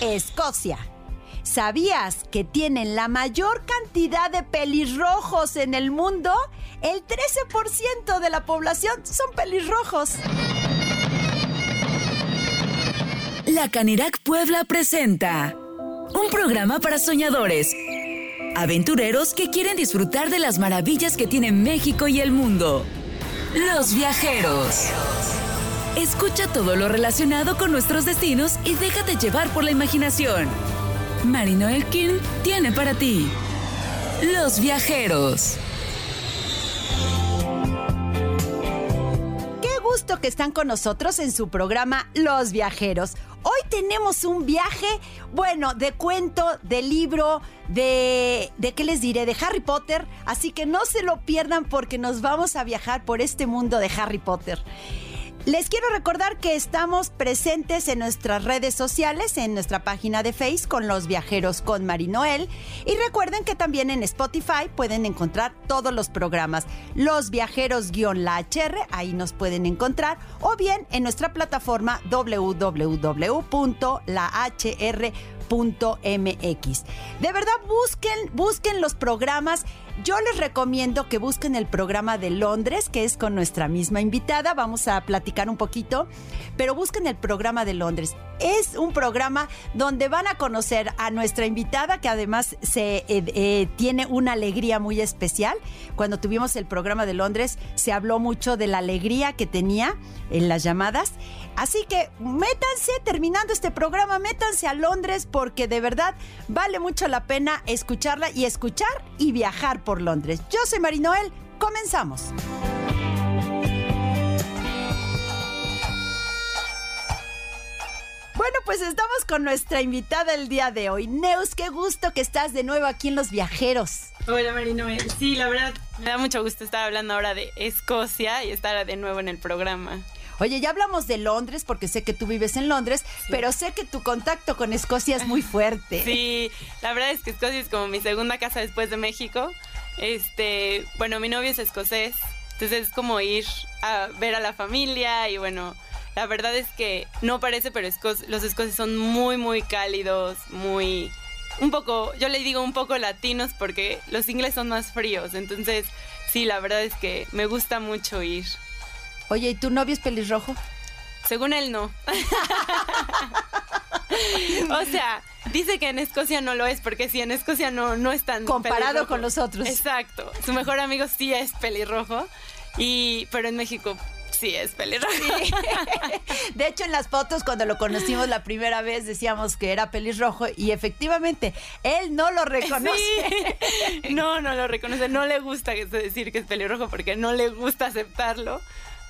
Escocia. ¿Sabías que tienen la mayor cantidad de pelirrojos en el mundo? El 13% de la población son pelirrojos. La Canirac Puebla presenta un programa para soñadores, aventureros que quieren disfrutar de las maravillas que tiene México y el mundo. Los viajeros. Escucha todo lo relacionado con nuestros destinos y déjate llevar por la imaginación. Marino Elkin tiene para ti Los viajeros. Qué gusto que están con nosotros en su programa Los viajeros. Hoy tenemos un viaje, bueno, de cuento, de libro, de, de qué les diré, de Harry Potter. Así que no se lo pierdan porque nos vamos a viajar por este mundo de Harry Potter. Les quiero recordar que estamos presentes en nuestras redes sociales, en nuestra página de Face con los viajeros con Marinoel. Y recuerden que también en Spotify pueden encontrar todos los programas. Los viajeros-la HR, ahí nos pueden encontrar. O bien en nuestra plataforma www.lahr.mx. De verdad, busquen, busquen los programas. Yo les recomiendo que busquen el programa de Londres, que es con nuestra misma invitada. Vamos a platicar un poquito, pero busquen el programa de Londres. Es un programa donde van a conocer a nuestra invitada, que además se, eh, eh, tiene una alegría muy especial. Cuando tuvimos el programa de Londres, se habló mucho de la alegría que tenía en las llamadas. Así que métanse, terminando este programa, métanse a Londres porque de verdad vale mucho la pena escucharla y escuchar y viajar por Londres. Yo soy Marinoel, comenzamos. Bueno, pues estamos con nuestra invitada el día de hoy. Neus, qué gusto que estás de nuevo aquí en Los Viajeros. Hola Marinoel, sí, la verdad me da mucho gusto estar hablando ahora de Escocia y estar de nuevo en el programa. Oye, ya hablamos de Londres porque sé que tú vives en Londres, pero sé que tu contacto con Escocia es muy fuerte. Sí, la verdad es que Escocia es como mi segunda casa después de México. Este, bueno, mi novio es escocés, entonces es como ir a ver a la familia y bueno, la verdad es que no parece, pero los escoceses son muy, muy cálidos, muy... Un poco, yo le digo un poco latinos porque los ingleses son más fríos, entonces sí, la verdad es que me gusta mucho ir. Oye, ¿y tu novio es pelirrojo? Según él, no. o sea, dice que en Escocia no lo es, porque si en Escocia no, no es tan. Comparado con los otros. Exacto. Su mejor amigo sí es pelirrojo. Y, pero en México sí es pelirrojo. De hecho, en las fotos, cuando lo conocimos la primera vez, decíamos que era pelirrojo y efectivamente él no lo reconoce. No, no lo reconoce. No le gusta decir que es pelirrojo porque no le gusta aceptarlo.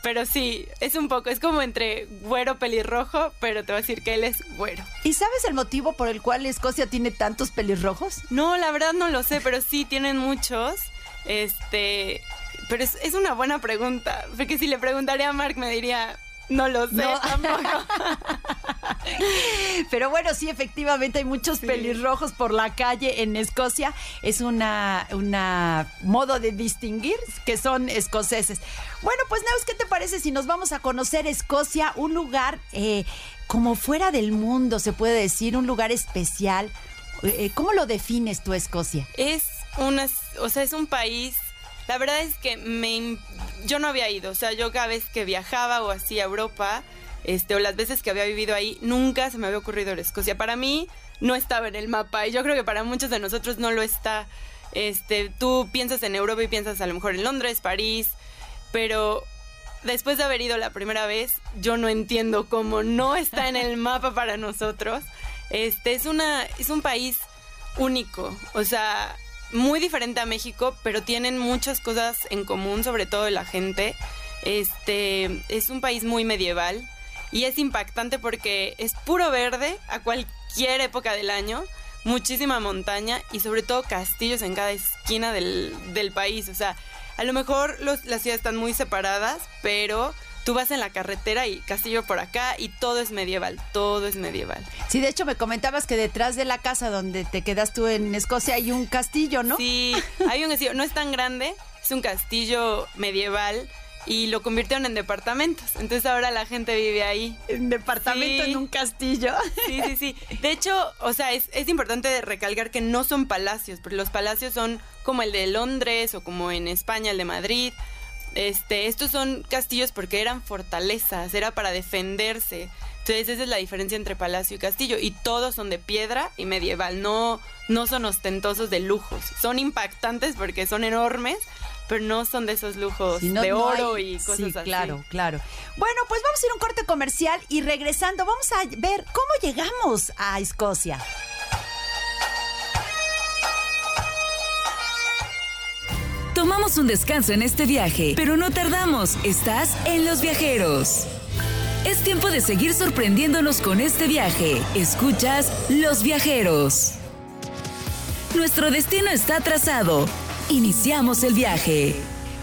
Pero sí, es un poco, es como entre güero pelirrojo, pero te voy a decir que él es güero. ¿Y sabes el motivo por el cual Escocia tiene tantos pelirrojos? No, la verdad no lo sé, pero sí tienen muchos. Este, pero es, es una buena pregunta, porque si le preguntaría a Mark me diría, no lo sé tampoco. Pero bueno, sí, efectivamente hay muchos pelirrojos por la calle en Escocia. Es una, una modo de distinguir que son escoceses. Bueno, pues Neus, ¿qué te parece si nos vamos a conocer Escocia? Un lugar eh, como fuera del mundo, se puede decir, un lugar especial. Eh, ¿Cómo lo defines tú, Escocia? Es una, o sea, es un país la verdad es que me, yo no había ido, o sea, yo cada vez que viajaba o así a Europa, este, o las veces que había vivido ahí, nunca se me había ocurrido Escocia. Para mí no estaba en el mapa y yo creo que para muchos de nosotros no lo está. Este, tú piensas en Europa y piensas a lo mejor en Londres, París, pero después de haber ido la primera vez, yo no entiendo cómo no está en el mapa para nosotros. Este es una es un país único, o sea, muy diferente a México, pero tienen muchas cosas en común, sobre todo la gente. Este es un país muy medieval y es impactante porque es puro verde a cualquier época del año, muchísima montaña y sobre todo castillos en cada esquina del, del país. O sea, a lo mejor las ciudades están muy separadas, pero tú vas en la carretera y castillo por acá y todo es medieval, todo es medieval. Sí, de hecho me comentabas que detrás de la casa donde te quedas tú en Escocia hay un castillo, ¿no? Sí, hay un castillo, no es tan grande, es un castillo medieval y lo convirtieron en departamentos. Entonces ahora la gente vive ahí. En departamento Sí. en un castillo. Sí, sí, sí. De hecho, o sea, es, es importante recalcar que no son palacios, porque los palacios son como el de Londres o como en España el de Madrid. Este, estos son castillos porque eran fortalezas, era para defenderse. Entonces esa es la diferencia entre palacio y castillo. Y todos son de piedra y medieval, no, no son ostentosos de lujos. Son impactantes porque son enormes, pero no son de esos lujos Si no, de no oro hay- y cosas sí, así. claro, claro. Bueno, pues vamos a ir a un corte comercial y regresando vamos a ver cómo llegamos a Escocia. Tomamos un descanso en este viaje, pero no tardamos. Estás en Los Viajeros. Es tiempo de seguir sorprendiéndonos con este viaje. Escuchas Los Viajeros. Nuestro destino está trazado. Iniciamos el viaje.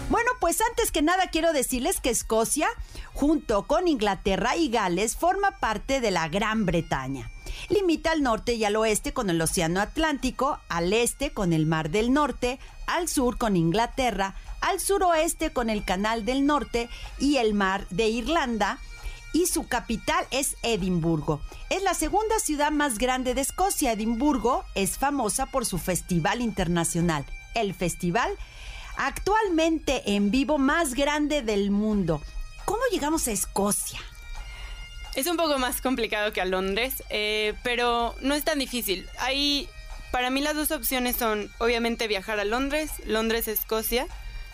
Bueno, pues antes que nada quiero decirles que Escocia, junto con Inglaterra y Gales, forma parte de la Gran Bretaña. Limita al norte y al oeste con el Océano Atlántico, al este con el Mar del Norte, al sur con Inglaterra, al suroeste con el Canal del Norte y el Mar de Irlanda, y su capital es Edimburgo. Es la segunda ciudad más grande de Escocia. Edimburgo es famosa por su festival internacional, el festival actualmente en vivo más grande del mundo. ¿Cómo llegamos a Escocia? Es un poco más complicado que a Londres, eh, pero no es tan difícil. Hay, para mí las dos opciones son, obviamente, viajar a Londres, Londres, Escocia.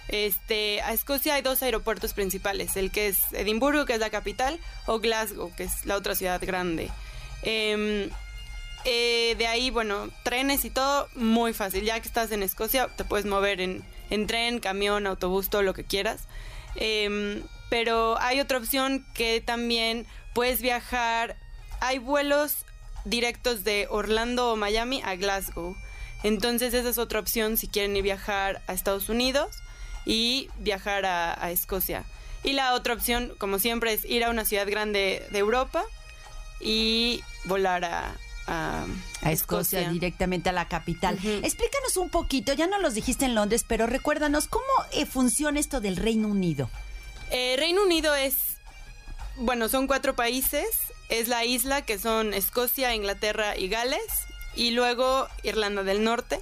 Este, a Escocia hay dos aeropuertos principales, el que es Edimburgo, que es la capital, o Glasgow, que es la otra ciudad grande. Em, eh, de ahí, bueno, trenes y todo, muy fácil. Ya que estás en Escocia, te puedes mover en, en tren, camión, autobús, todo lo que quieras. Em, pero hay otra opción que también puedes viajar. Hay vuelos directos de Orlando o Miami a Glasgow. Entonces esa es otra opción si quieren ir viajar a Estados Unidos y viajar a, a Escocia. Y la otra opción, como siempre, es ir a una ciudad grande de Europa y volar a, a, A Escocia, directamente a la capital. Explícanos un poquito, ya no los dijiste en Londres, pero recuérdanos cómo eh, funciona esto del Reino Unido. Eh, Reino Unido es, bueno, son cuatro países. Es la isla que son Escocia, Inglaterra y Gales. Y luego Irlanda del Norte.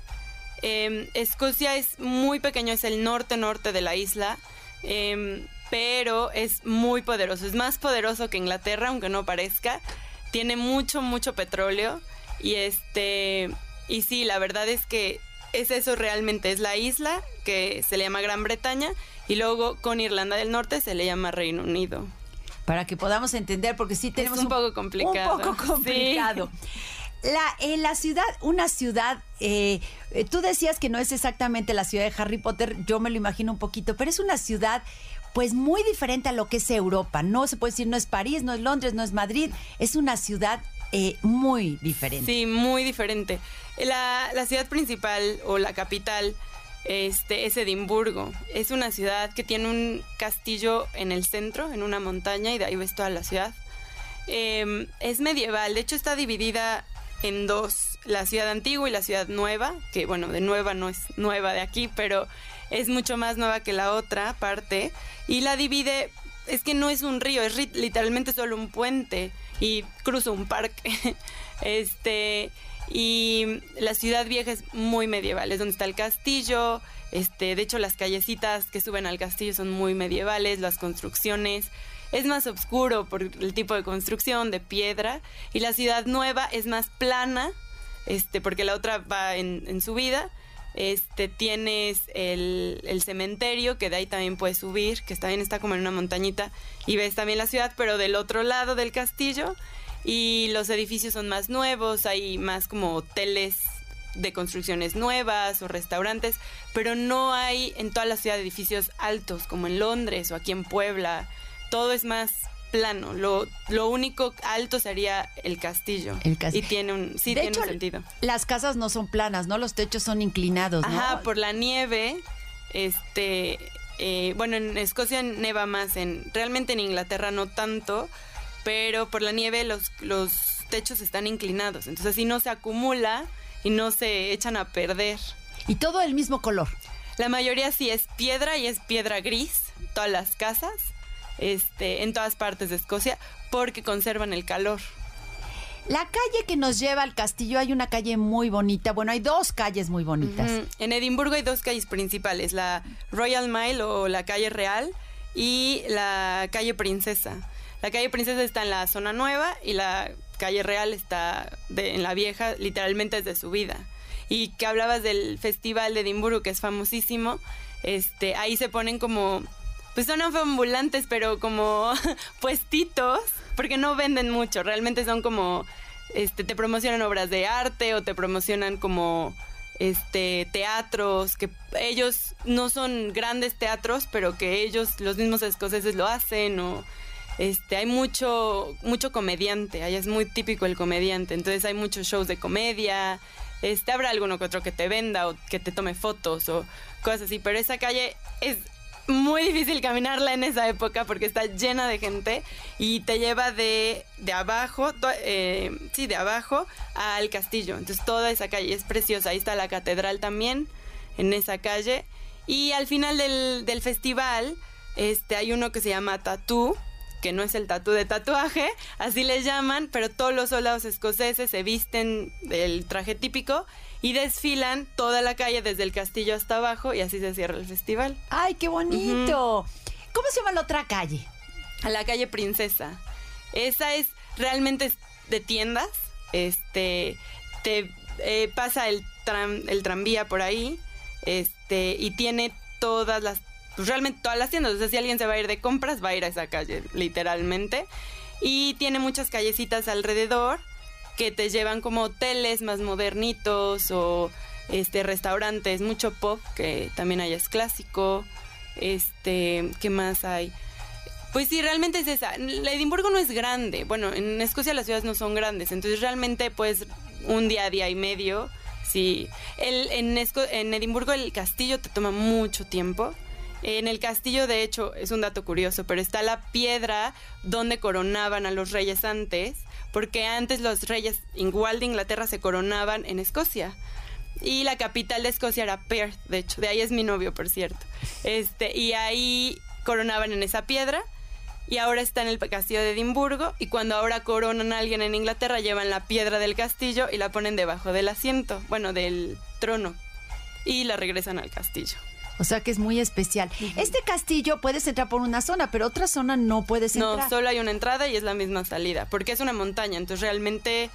Eh, Escocia es muy pequeño, es el norte-norte de la isla. eh, pero es muy poderoso. Es más poderoso que Inglaterra, aunque no parezca. Tiene mucho, mucho petróleo. Y este. Y sí, la verdad es que es eso realmente. Es la isla que se le llama Gran Bretaña. Y luego con Irlanda del Norte se le llama Reino Unido. Para que podamos entender, porque sí tenemos un poco complicado. Un poco Sí. complicado. La, en la ciudad, una ciudad, eh, eh, tú decías que no es exactamente la ciudad de Harry Potter, yo me lo imagino un poquito, pero es una ciudad pues muy diferente a lo que es Europa. No se puede decir, no es París, no es Londres, no es Madrid, es una ciudad eh, muy diferente. Sí, muy diferente. La, la ciudad principal o la capital este, es Edimburgo. Es una ciudad que tiene un castillo en el centro, en una montaña, y de ahí ves toda la ciudad. Eh, es medieval, de hecho está dividida en dos, la ciudad antigua y la ciudad nueva, que bueno, de nueva no es nueva de aquí, pero es mucho más nueva que la otra parte, y la divide, es que no es un río, es literalmente solo un puente y cruza un parque. este, y la ciudad vieja es muy medieval, es donde está el castillo, este, de hecho las callecitas que suben al castillo son muy medievales, las construcciones, es más oscuro por el tipo de construcción, de piedra, y la ciudad nueva es más plana, este, porque la otra va en, en subida. Este, tienes el, el cementerio, que de ahí también puedes subir, que también está como en una montañita, y ves también la ciudad, pero del otro lado del castillo, y los edificios son más nuevos, hay más como hoteles de construcciones nuevas o restaurantes, pero no hay en toda la ciudad edificios altos como en Londres o aquí en Puebla. Todo es más plano. Lo, lo único alto sería el castillo. El cas- Y tiene un, sí, De tiene hecho, un sentido. Las casas no son planas, ¿no? Los techos son inclinados, ¿no? Ajá, por la nieve, este, eh, bueno, en Escocia neva más, en realmente en Inglaterra no tanto, pero por la nieve los, los techos están inclinados, entonces así no se acumula y no se echan a perder. Y todo el mismo color. La mayoría sí es piedra y es piedra gris, todas las casas, este, en todas partes de Escocia, porque conservan el calor. La calle que nos lleva al castillo, hay una calle muy bonita. Bueno, hay dos calles muy bonitas. En Edimburgo hay dos calles principales, la Royal Mile o la calle Real y la calle Princesa. La calle Princesa está en la zona nueva y la calle Real está de- en la vieja, literalmente desde su vida. Y que hablabas del festival de Edimburgo, que es famosísimo, este, ahí se ponen como, pues son ambulantes, pero como puestitos, porque no venden mucho, realmente son como, este, te promocionan obras de arte o te promocionan como este teatros que ellos no son grandes teatros pero que ellos los mismos escoceses lo hacen o este hay mucho mucho comediante allá es muy típico el comediante entonces hay muchos shows de comedia este habrá alguno que otro que te venda o que te tome fotos o cosas así pero esa calle es muy difícil caminarla en esa época porque está llena de gente y te lleva de, de abajo, eh, sí, de abajo al castillo. Entonces toda esa calle es preciosa. Ahí está la catedral también, en esa calle. Y al final del, del festival este, hay uno que se llama Tatú, que no es el tatú de tatuaje, así le llaman, pero todos los soldados escoceses se visten del traje típico y desfilan toda la calle desde el castillo hasta abajo y así se cierra el festival. ¡Ay, qué bonito! ¿Cómo se llama la otra calle? a la calle Princesa. Esa es realmente de tiendas. Este te eh, pasa el tram, el tranvía por ahí. Este, y tiene todas las pues realmente todas las tiendas. O sea, si alguien se va a ir de compras, va a ir a esa calle, literalmente. Y tiene muchas callecitas alrededor que te llevan como hoteles más modernitos o este restaurantes, mucho pop, que también allá es clásico. Este, ¿qué más hay? Pues sí, realmente es esa. Edimburgo no es grande. Bueno, en Escocia las ciudades no son grandes, entonces realmente pues un día, día y medio. Sí, el, en, Esco- en Edimburgo el castillo te toma mucho tiempo. En el castillo, de hecho, es un dato curioso, pero está la piedra donde coronaban a los reyes antes, porque antes los reyes igual de Inglaterra se coronaban en Escocia. Y la capital de Escocia era Perth, de hecho, de ahí es mi novio, por cierto. Este, y ahí coronaban en esa piedra. Y ahora está en el castillo de Edimburgo. Y cuando ahora coronan a alguien en Inglaterra, llevan la piedra del castillo y la ponen debajo del asiento, bueno, del trono. Y la regresan al castillo. O sea que es muy especial. Este castillo puedes entrar por una zona, pero otra zona no puedes No, entrar. solo hay una entrada y es la misma salida, porque es una montaña, entonces realmente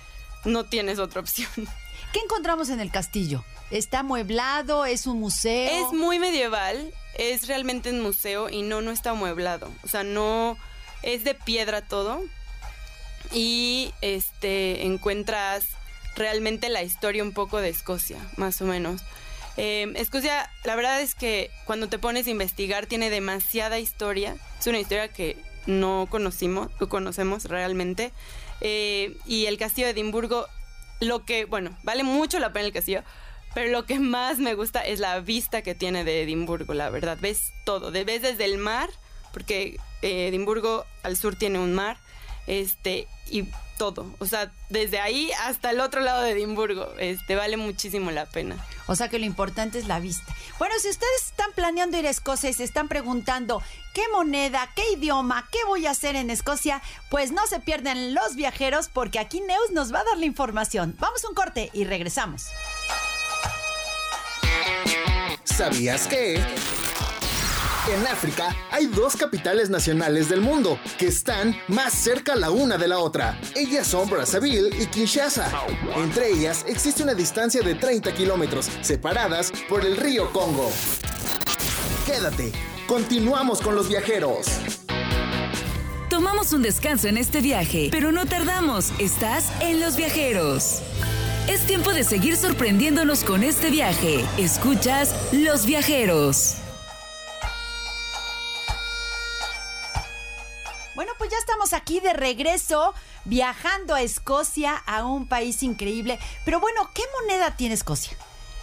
no tienes otra opción. ¿Qué encontramos en el castillo? ¿Está amueblado? ¿Es un museo? Es muy medieval, es realmente un museo y no, no está amueblado. O sea, no es de piedra todo. Y este encuentras realmente la historia un poco de Escocia, más o menos. Eh, la verdad es que cuando te pones a investigar tiene demasiada historia. Es una historia que no conocimos, no conocemos realmente. Eh, y el castillo de Edimburgo, lo que, bueno, vale mucho la pena el castillo, pero lo que más me gusta es la vista que tiene de Edimburgo, la verdad. Ves todo, ves desde el mar, porque eh, Edimburgo al sur tiene un mar, este, y todo. O sea, desde ahí hasta el otro lado de Edimburgo, este, vale muchísimo la pena. O sea que lo importante es la vista. Bueno, si ustedes están planeando ir a Escocia y se están preguntando qué moneda, qué idioma, qué voy a hacer en Escocia, pues no se pierdan los viajeros porque aquí Neus nos va a dar la información. Vamos a un corte y regresamos. ¿Sabías que? En África hay dos capitales nacionales del mundo que están más cerca la una de la otra. Ellas son Brazzaville y Kinshasa. Entre ellas existe una distancia de 30 kilómetros, separadas por el río Congo. Quédate, continuamos con los viajeros. Tomamos un descanso en este viaje, pero no tardamos. Estás en Los Viajeros. Es tiempo de seguir sorprendiéndonos con este viaje. Escuchas Los Viajeros. Bueno, pues ya estamos aquí de regreso, viajando a Escocia, a un país increíble. Pero bueno, ¿qué moneda tiene Escocia?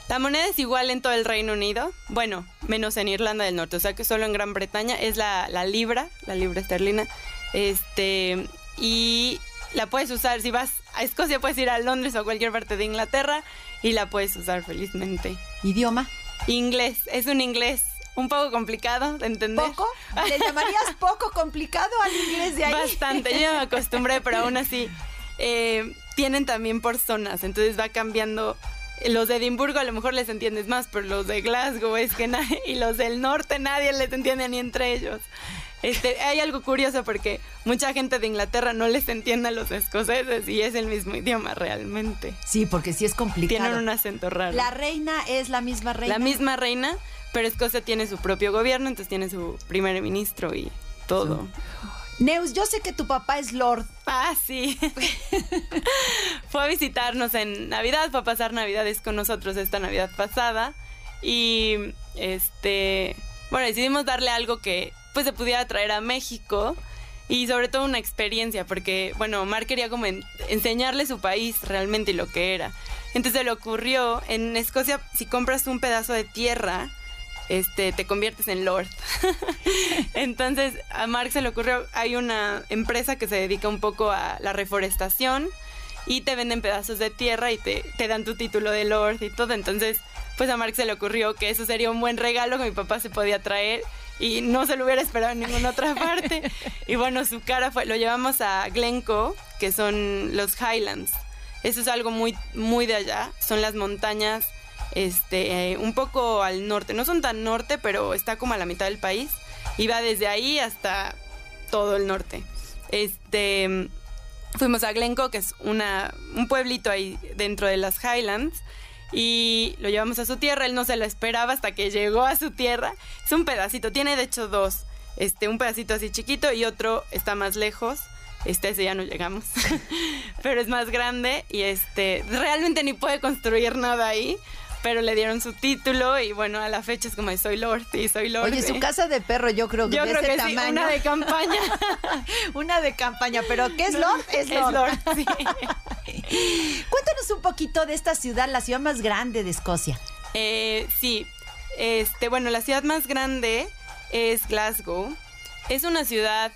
La moneda es igual en todo el Reino Unido, bueno, menos en Irlanda del Norte, o sea que solo en Gran Bretaña es la, la libra, la libra esterlina, este, y la puedes usar, si vas a Escocia puedes ir a Londres o a cualquier parte de Inglaterra y la puedes usar felizmente. ¿Idioma? Inglés, es un inglés un poco complicado de entender. ¿Poco? ¿Le llamarías poco complicado al inglés de ahí? Bastante, yo ya me acostumbré, pero aún así eh, tienen también por zonas, entonces va cambiando. Los de Edimburgo a lo mejor les entiendes más, pero los de Glasgow es que nadie, y los del norte nadie les entiende ni entre ellos. Este, hay algo curioso porque mucha gente de Inglaterra no les entiende a los escoceses y es el mismo idioma realmente. Sí, porque sí es complicado. Tienen un acento raro. La reina es la misma reina. La misma reina, pero Escocia tiene su propio gobierno, entonces tiene su primer ministro y todo. Neus, yo sé que tu papá es Lord. Ah, sí. fue a visitarnos en Navidad, fue a pasar Navidades con nosotros esta Navidad pasada. Y este, bueno, decidimos darle algo que pues se pudiera traer a México y sobre todo una experiencia, porque bueno, Mar quería como enseñarle su país realmente lo que era. Entonces se le ocurrió, en Escocia, si compras un pedazo de tierra, este, te conviertes en Lord. Entonces a Mark se le ocurrió, hay una empresa que se dedica un poco a la reforestación y te venden pedazos de tierra y te, te dan tu título de Lord y todo. Entonces, pues a Mark se le ocurrió que eso sería un buen regalo que mi papá se podía traer y no se lo hubiera esperado en ninguna otra parte. Y bueno, su cara fue, lo llevamos a Glencoe, que son los Highlands. Eso es algo muy, muy de allá, son las montañas este, un poco al norte. No son tan norte, pero está como a la mitad del país. Y va desde ahí hasta todo el norte. Este, fuimos a Glencoe, que es una, un pueblito ahí dentro de las Highlands. Y lo llevamos a su tierra. Él no se lo esperaba hasta que llegó a su tierra. Es un pedacito, tiene de hecho dos. Este, un pedacito así chiquito y otro está más lejos. Este, ese ya no llegamos. Pero es más grande y este, realmente ni puede construir nada ahí pero le dieron su título y bueno, a la fecha es como soy Lord y soy Lord. Oye, su casa de perro yo creo que yo creo que tamaño. Sí, una de campaña. una de campaña, pero ¿qué es Lord? Es Lord. sí. Cuéntanos un poquito de esta ciudad, la ciudad más grande de Escocia. Eh, sí, este, bueno, la ciudad más grande es Glasgow. Es una ciudad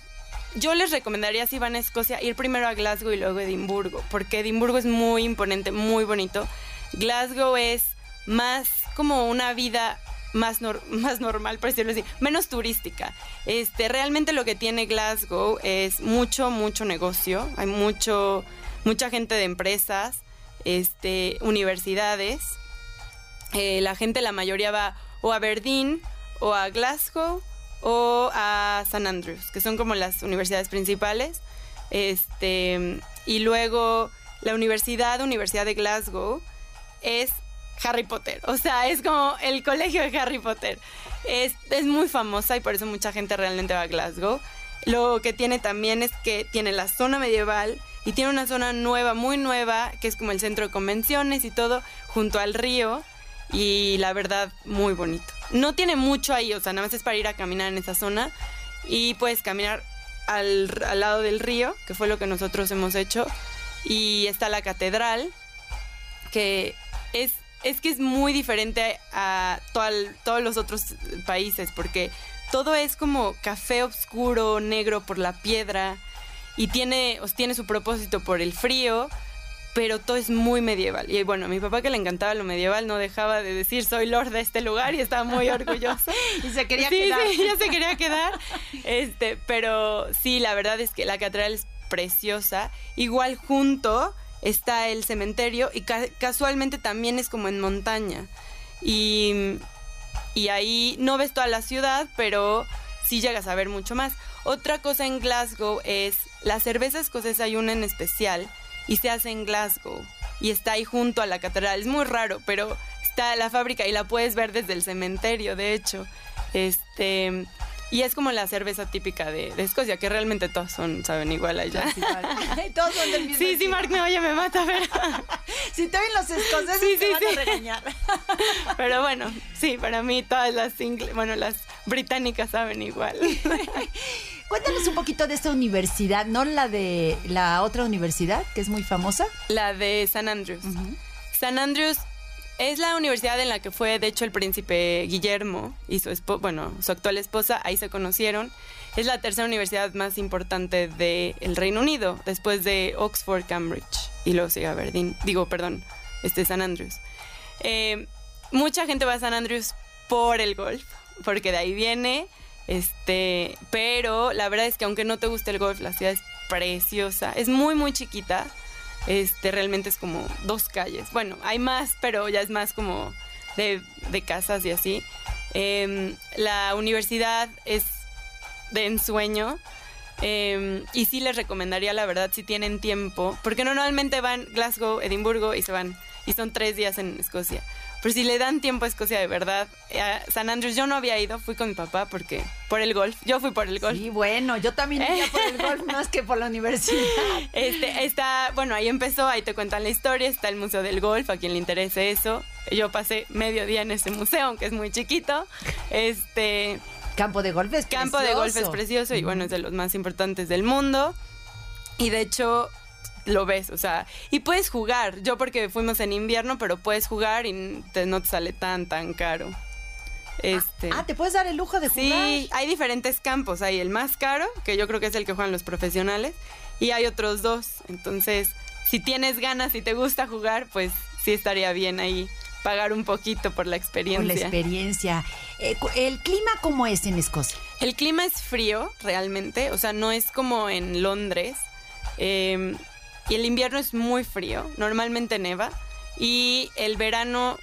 yo les recomendaría si van a Escocia ir primero a Glasgow y luego a Edimburgo, porque Edimburgo es muy imponente, muy bonito. Glasgow es más como una vida más, más normal, por decirlo así, menos turística. Este, realmente lo que tiene Glasgow es mucho, mucho negocio. Hay mucho, mucha gente de empresas, este, universidades. Eh, la gente, la mayoría va o a Berlín, o a Glasgow, o a San Andrews, que son como las universidades principales. Este, y luego la universidad, Universidad de Glasgow, es Harry Potter. O sea, es como el colegio de Harry Potter. Es, es, muy famosa y por eso mucha gente realmente va a Glasgow. Lo que tiene también es que tiene la zona medieval y tiene una zona nueva, muy nueva, que es como el centro de convenciones y todo, junto al río. Y la verdad, muy bonito. No tiene mucho ahí, o sea, nada más es para ir a caminar en esa zona. Y puedes caminar al, al lado del río, que fue lo que nosotros hemos hecho. Y está la catedral, que es es que es muy diferente a todos los otros países, porque todo es como café oscuro, negro por la piedra, y tiene, tiene su propósito por el frío, pero todo es muy medieval. Y bueno, a mi papá que le encantaba lo medieval no dejaba de decir soy lord de este lugar y estaba muy orgulloso. y se quería quedar. Sí, ya se quería quedar. Este, pero sí, la verdad es que la catedral es preciosa. Igual junto está el cementerio y casualmente también es como en montaña. Y, y ahí no ves toda la ciudad, pero sí llegas a ver mucho más. Otra cosa en Glasgow es la cerveza escocesa, hay una en especial y se hace en Glasgow y está ahí junto a la catedral. Es muy raro, pero está la fábrica y la puedes ver desde el cementerio, de hecho. Este, y es como la cerveza típica de, Escocia, que realmente todos son, saben, igual allá. todos son del mismo. Sí, sí, Mark me oye, me mata, pero. si te oyen los escoceses, sí, te van a regañar. pero bueno, sí, para mí todas las bueno, las británicas saben igual. Cuéntanos un poquito de esta universidad, ¿no la de la otra universidad, que es muy famosa? La de San Andrews. San Andrews es la universidad en la que fue, de hecho, el príncipe Guillermo y su bueno, su actual esposa, ahí se conocieron. Es la tercera universidad más importante del Reino Unido, después de Oxford, Cambridge y luego sigue Aberdeen, digo, perdón, este San Andrews. Eh, mucha gente va a San Andrews por el golf. porque de ahí viene. Este, pero la verdad es que aunque no te guste el golf, la ciudad es preciosa. Es muy, muy chiquita. Este, realmente es como dos calles. Bueno, hay más, pero ya es más como de, de casas y así. Em, la universidad es de ensueño. Em, y sí les recomendaría, la verdad, si tienen tiempo, porque normalmente van Glasgow, Edimburgo y se van, y son tres días en Escocia. Pero si le dan tiempo a Escocia de verdad, a San Andrews yo no había ido, fui con mi papá porque por el golf, yo fui por el golf. Sí, bueno, yo también iría por el golf más que por la universidad. Este, está, bueno, ahí empezó, ahí te cuentan la historia, está el Museo del Golf, a quien le interese eso. Yo pasé medio día en ese museo, aunque es muy chiquito. Este, Campo de golf es Campo de golf es precioso y bueno, es de los más importantes del mundo. Y de hecho, lo ves, o sea, y puedes jugar. Yo porque fuimos en invierno, pero puedes jugar y te, no te sale tan, tan caro. Este, Ah, ¿te puedes dar el lujo de jugar? sí, hay diferentes campos. Hay el más caro, que yo creo que es el que juegan los profesionales, y hay otros dos. Entonces, si tienes ganas y te gusta jugar, pues sí estaría bien ahí pagar un poquito por la experiencia. Por la experiencia. Eh, ¿El clima cómo es en Escocia? El clima es frío, realmente. O sea, no es como en Londres. Eh, y el invierno es muy frío. Normalmente neva. Y el verano,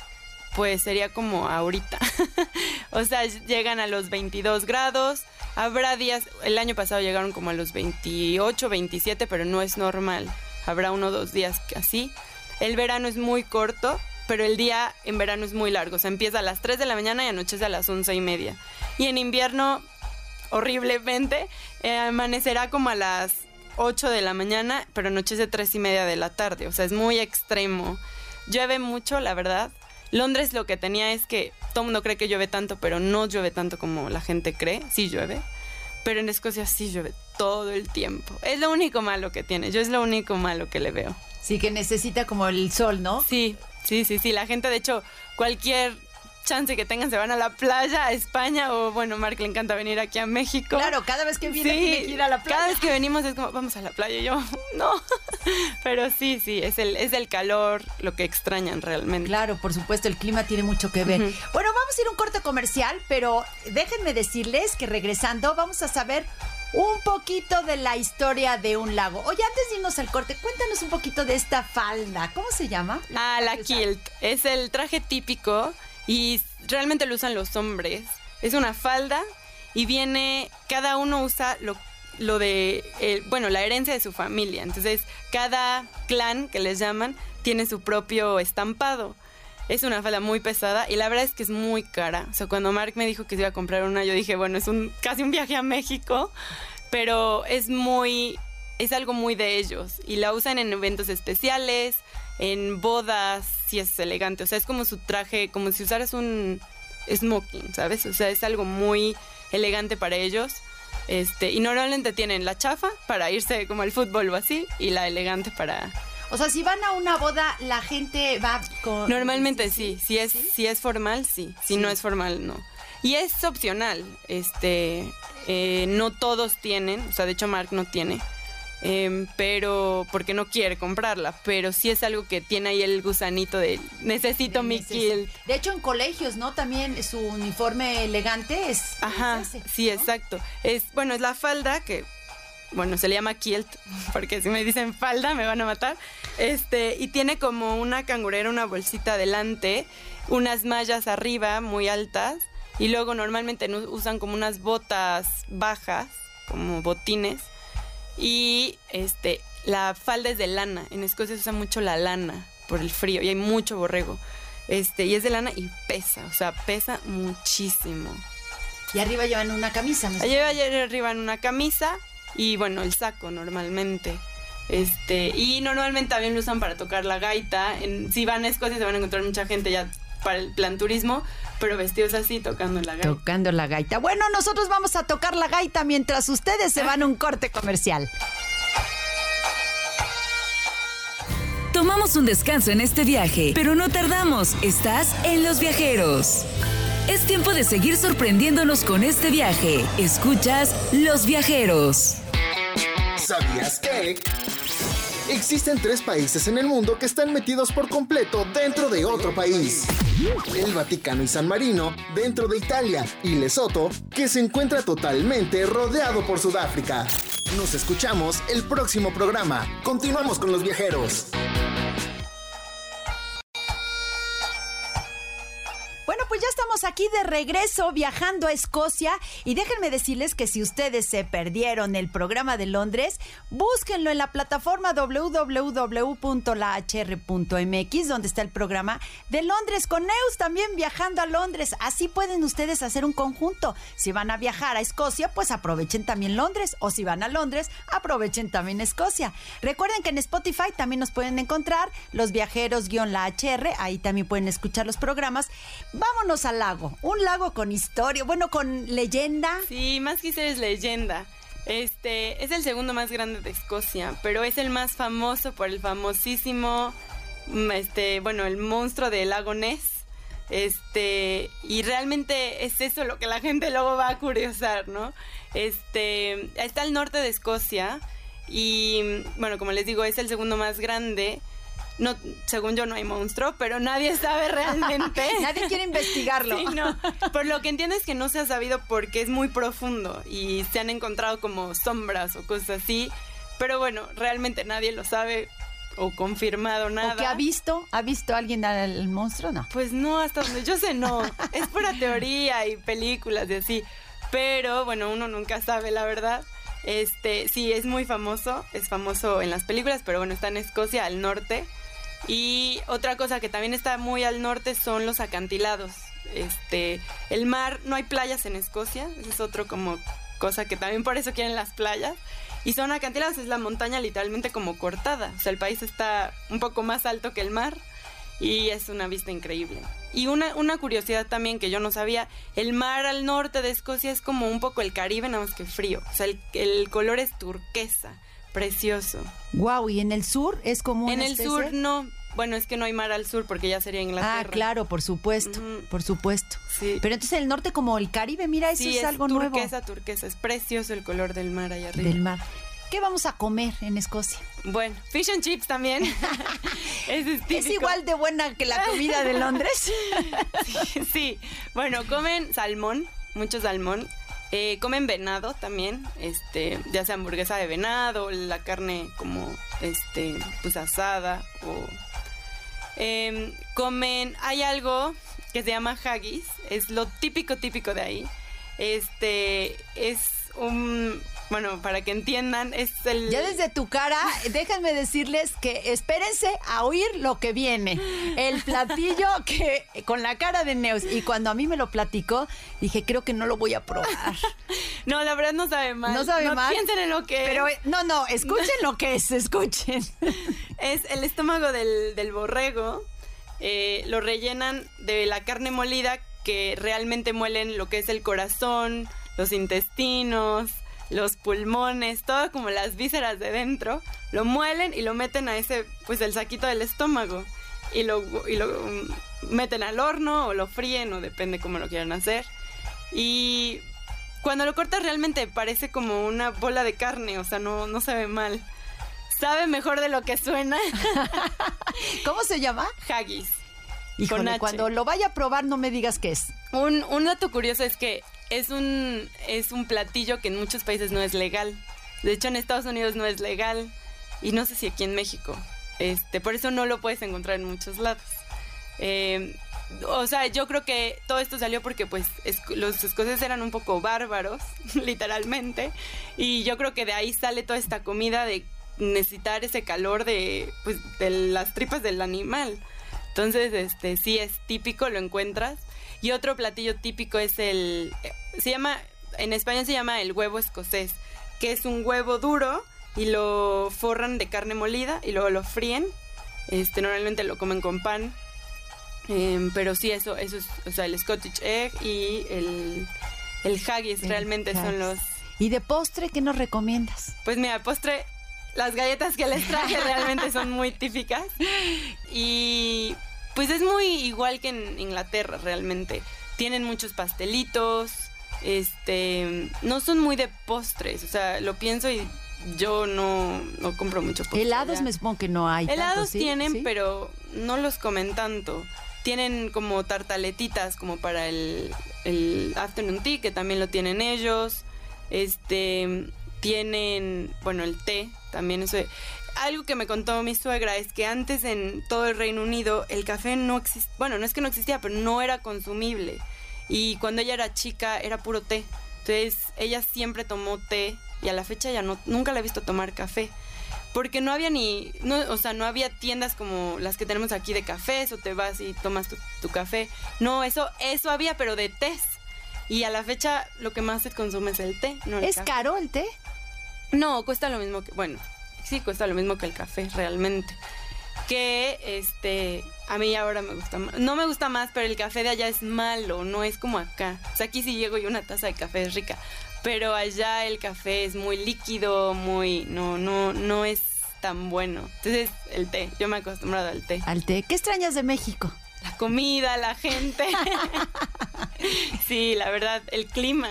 pues sería como ahorita. o sea, llegan a los 22 grados. Habrá días, el año pasado llegaron como a los 28, 27, pero no es normal. Habrá uno o dos días así. El verano es muy corto, pero el día en verano es muy largo. O sea, empieza a las 3 de la mañana y anochece a las 11 y media. Y en invierno, horriblemente, eh, amanecerá como a las 8 de la mañana, pero anochece 3 y media de la tarde. O sea, es muy extremo. Llueve mucho, la verdad. Londres lo que tenía es que todo el mundo cree que llueve tanto, pero no llueve tanto como la gente cree. Sí llueve. Pero en Escocia sí llueve todo el tiempo. Es lo único malo que tiene. Yo es lo único malo que le veo. Sí, que necesita como el sol, ¿no? Sí, sí, sí, sí. La gente, de hecho, cualquier chance que tengan se van a la playa, a España, o bueno, Mark le encanta venir aquí a México. Claro, cada vez que viene Sí, tiene que ir a la playa. Cada vez que venimos es como, vamos a la playa. Y yo, no. Pero sí, sí, es el, es el calor lo que extrañan realmente. Claro, por supuesto, el clima tiene mucho que ver. Bueno, vamos a ir a un corte comercial, pero déjenme decirles que regresando vamos a saber un poquito de la historia de un lago. Oye, antes de irnos al corte, cuéntanos un poquito de esta falda. ¿Cómo se llama? Ah, la kilt. Es el traje típico y realmente lo usan los hombres. Es una falda y viene, cada uno usa lo, lo de, eh, bueno, la herencia de su familia. Entonces, cada clan que les llaman tiene su propio estampado. Es una falda muy pesada y la verdad es que es muy cara. O sea, cuando Mark me dijo que se iba a comprar una, yo dije, bueno, es un casi un viaje a México, pero es muy es algo muy de ellos y la usan en eventos especiales, en bodas, si es elegante, o sea, es como su traje, como si usaras un smoking, ¿sabes? O sea, es algo muy elegante para ellos. Este, y normalmente tienen la chafa para irse como al fútbol o así y la elegante para O sea, si van a una boda, la gente va con... Normalmente sí, si es si es formal sí, si Sí. no es formal no. Y es opcional, este, eh, no todos tienen, o sea, de hecho Mark no tiene, em, pero porque no quiere comprarla, pero sí es algo que tiene ahí el gusanito de necesito mi kilt. De hecho, en colegios, ¿no? También su uniforme elegante es... Ajá, es ese, sí, ¿no? exacto. Es bueno, es la falda que bueno, se le llama kilt, porque si me dicen falda me van a matar. Este, y tiene como una cangurera, una bolsita adelante, unas mallas arriba muy altas, y luego normalmente usan como unas botas bajas, como botines, y este, la falda es de lana. En Escocia se usa mucho la lana por el frío, y hay mucho borrego. Este, y es de lana y pesa, o sea, pesa muchísimo. Y arriba llevan una camisa. ¿no? Lleva arriba en una camisa y bueno, el saco normalmente. Este, y normalmente también lo usan para tocar la gaita. En, si van a Escocia se van a encontrar mucha gente ya para el plan turismo, pero vestidos así tocando la gaita. Tocando la gaita. Bueno, nosotros vamos a tocar la gaita mientras ustedes se van a un corte comercial. Tomamos un descanso en este viaje, pero no tardamos. Estás en Los Viajeros. Es tiempo de seguir sorprendiéndonos con este viaje. Escuchas Los Viajeros. ¿Sabías que? Existen tres países en el mundo que están metidos por completo dentro de otro país. El Vaticano y San Marino dentro de Italia y Lesoto, que se encuentra totalmente rodeado por Sudáfrica. Nos escuchamos el próximo programa. Continuamos con los viajeros. Aquí de regreso viajando a Escocia y déjenme decirles que si ustedes se perdieron el programa de Londres, búsquenlo en la plataforma www.lahr.mx donde está el programa de Londres con Neus también viajando a Londres. Así pueden ustedes hacer un conjunto. Si van a viajar a Escocia, pues aprovechen también Londres o si van a Londres, aprovechen también Escocia. Recuerden que en Spotify también nos pueden encontrar los viajeros-la HR, ahí también pueden escuchar los programas. Vamos al Un lago con historia, bueno, con leyenda. Sí, más que ser es leyenda. Este es el segundo más grande de Escocia, pero es el más famoso por el famosísimo, mm, este, bueno, el monstruo del lago Ness. Este, y realmente es eso lo que la gente luego va a curiosar, ¿no? Este, está al norte de Escocia y, bueno, como les digo, es el segundo más grande no, según yo no hay monstruo, pero nadie sabe realmente. nadie quiere investigarlo. Sí, no. Por lo que entiendo es que no se ha sabido porque es muy profundo y se han encontrado como sombras o cosas así. Pero bueno, realmente nadie lo sabe o confirmado nada. ¿O que ha visto? ¿Ha visto alguien al monstruo? No. Pues no, hasta donde yo sé, no. es pura teoría y películas y así. Pero bueno, uno nunca sabe la verdad. Este, sí, es muy famoso. Es famoso en las películas, pero bueno, está en Escocia, al norte. Y otra cosa que también está muy al norte son los acantilados. Este, el mar, no hay playas en Escocia, es otro como cosa que también por eso quieren las playas. Y son acantilados, es la montaña literalmente como cortada. O sea, el país está un poco más alto que el mar y es una vista increíble. Y una, una curiosidad también que yo no sabía, el mar al norte de Escocia es como un poco el Caribe, nada más que frío. O sea, el, el color es turquesa. Precioso. Wow, ¿y en el sur es como En el sur no. Bueno, es que no hay mar al sur porque ya sería Inglaterra. Ah, claro, por supuesto, por supuesto. Sí. Pero entonces el norte como el Caribe, mira, eso es, algo nuevo. nuevo. turquesa, turquesa, es precioso el color del mar allá arriba. Del mar. ¿Qué vamos a comer en Escocia? Bueno, fish and chips también. es, es, igual de buena que la comida de Londres. sí, bueno, comen salmón, mucho salmón. Eh, comen venado también, este, ya sea hamburguesa de venado, la carne como, este, pues asada o... Em, comen, hay algo que se llama haggis, es lo típico típico de ahí. Este, es un bueno, para que entiendan, es el... Ya desde tu cara, déjenme decirles que espérense a oír lo que viene. El platillo que con la cara de Neus. Y cuando a mí me lo platicó, dije, creo que no lo voy a probar. No, la verdad no sabe mal. No sabe mal. Piensen en lo que Pero no, no, escuchen lo que es, escuchen. Es el estómago del, borrego. Eh, lo rellenan de la carne molida que realmente muelen lo que es el corazón, los intestinos, los pulmones, todo como las vísceras de dentro, lo muelen y lo meten a ese, pues el saquito del estómago. Y lo, y lo mm, meten al horno o lo fríen o depende cómo lo quieran hacer. Y cuando lo cortas realmente parece como una bola de carne, o sea, no, no sabe mal. Sabe mejor de lo que suena. ¿Cómo se llama? Haggis. Y cuando lo vaya a probar no me digas qué es. Un, un dato curioso es que es un, es un platillo que en muchos países no es legal. De hecho, en Estados Unidos no es legal. Y no sé si aquí en México. Este, por eso no lo puedes encontrar en muchos lados. Eh, o sea, yo creo que todo esto salió porque pues los escoceses eran un poco bárbaros, literalmente. Y yo creo que de ahí sale toda esta comida de necesitar ese calor de, pues, de las tripas del animal. Entonces, este, sí es típico, lo encuentras. Y otro platillo típico es el, se llama, en España se llama el huevo escocés, que es un huevo duro y lo forran de carne molida y luego lo fríen. Este, normalmente lo comen con pan. Em, pero sí, eso, eso es, o sea, el Scottish Egg y el, el haggis realmente son los... ¿Y de postre qué nos recomiendas? Pues mira, postre, las galletas que les traje realmente son muy típicas. Y pues es muy igual que en Inglaterra realmente. Tienen muchos pastelitos, este, no son muy de postres, o sea, lo pienso y yo no, no compro mucho postre Helados me supongo que no hay. tanto, Helados ¿sí? tienen, ¿Sí? pero no los comen tanto. Tienen como tartaletitas como para el, el afternoon tea, que también lo tienen ellos. Este, tienen, bueno, el té, también eso. Algo que me contó mi suegra es que antes en todo el Reino Unido el café no existía, bueno, no es que no existía, pero no era consumible. Y cuando ella era chica era puro té. Entonces ella siempre tomó té y a la fecha ya no, nunca la he visto tomar café. Porque no había ni, no, o sea, no había tiendas como las que tenemos aquí de cafés o te vas y tomas tu, tu café. No, eso, eso había, pero de tés. Y a la fecha lo que más se consume es el té, no el ¿Es café. caro el té? No, cuesta lo mismo que, bueno, sí, cuesta lo mismo que el café, realmente. Que, este, a mí ahora me gusta más. No me gusta más, pero el café de allá es malo, no es como acá. O sea, aquí sí llego y una taza de café es rica. Pero allá el café es muy líquido, muy, no, no, no es tan bueno. Entonces, el té, yo me he acostumbrado al té. Al té. ¿Qué extrañas de México? La comida, la gente. sí, la verdad, el clima.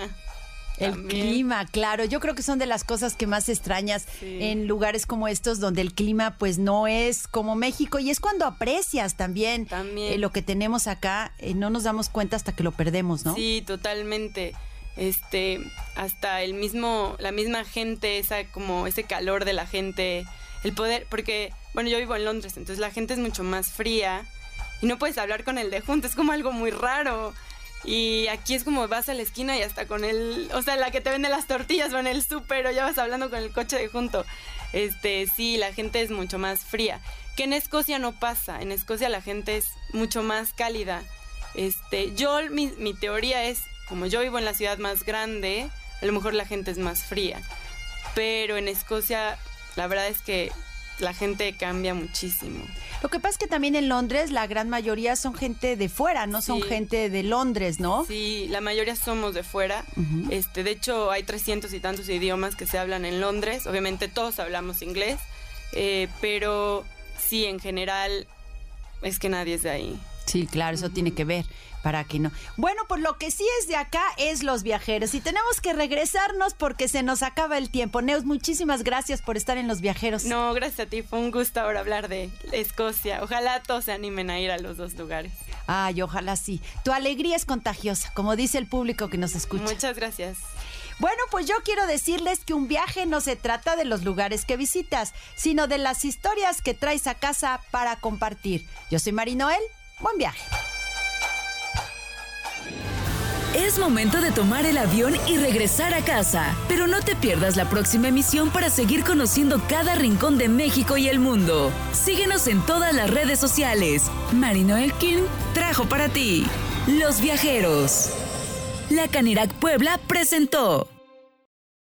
El También. clima, claro. Yo creo que son de las cosas que más extrañas Sí. en lugares como estos, donde el clima pues no es como México. Y es cuando aprecias también, También. eh, lo que tenemos acá. eh, no nos damos cuenta hasta que lo perdemos, ¿no? Sí, totalmente. Este, hasta el mismo, la misma gente, esa como ese calor de la gente, el poder, porque, bueno, yo vivo en Londres, entonces la gente es mucho más fría y no puedes hablar con el de junto, es como algo muy raro. Y aquí es como vas a la esquina y hasta con el, o sea, la que te vende las tortillas o en el súper o ya vas hablando con el coche de junto. Este, sí, la gente es mucho más fría. Que en Escocia no pasa, en Escocia la gente es mucho más cálida. Este, yo, mi, mi teoría es, como yo vivo en la ciudad más grande, a lo mejor la gente es más fría. Pero en Escocia, la verdad es que la gente cambia muchísimo. Lo que pasa es que también en Londres la gran mayoría son gente de fuera, no son gente de Londres, ¿no? Sí, la mayoría somos de fuera. Este, de hecho, hay 300 y tantos idiomas que se hablan en Londres. Obviamente todos hablamos inglés, eh, pero sí, en general es que nadie es de ahí. Sí, claro, eso tiene que ver para que no. Bueno, pues lo que sí es de acá es los viajeros y tenemos que regresarnos porque se nos acaba el tiempo. Neus, muchísimas gracias por estar en los viajeros. No, gracias a ti, fue un gusto ahora hablar de Escocia. Ojalá todos se animen a ir a los dos lugares. Ay, ojalá sí. Tu alegría es contagiosa, como dice el público que nos escucha. Muchas gracias. Bueno, pues yo quiero decirles que un viaje no se trata de los lugares que visitas, sino de las historias que traes a casa para compartir. Yo soy Mari Noel. Buen viaje. Es momento de tomar el avión y regresar a casa, pero no te pierdas la próxima emisión para seguir conociendo cada rincón de México y el mundo. Síguenos en todas las redes sociales. Marino Elkin trajo para ti Los Viajeros. La Canirac Puebla presentó.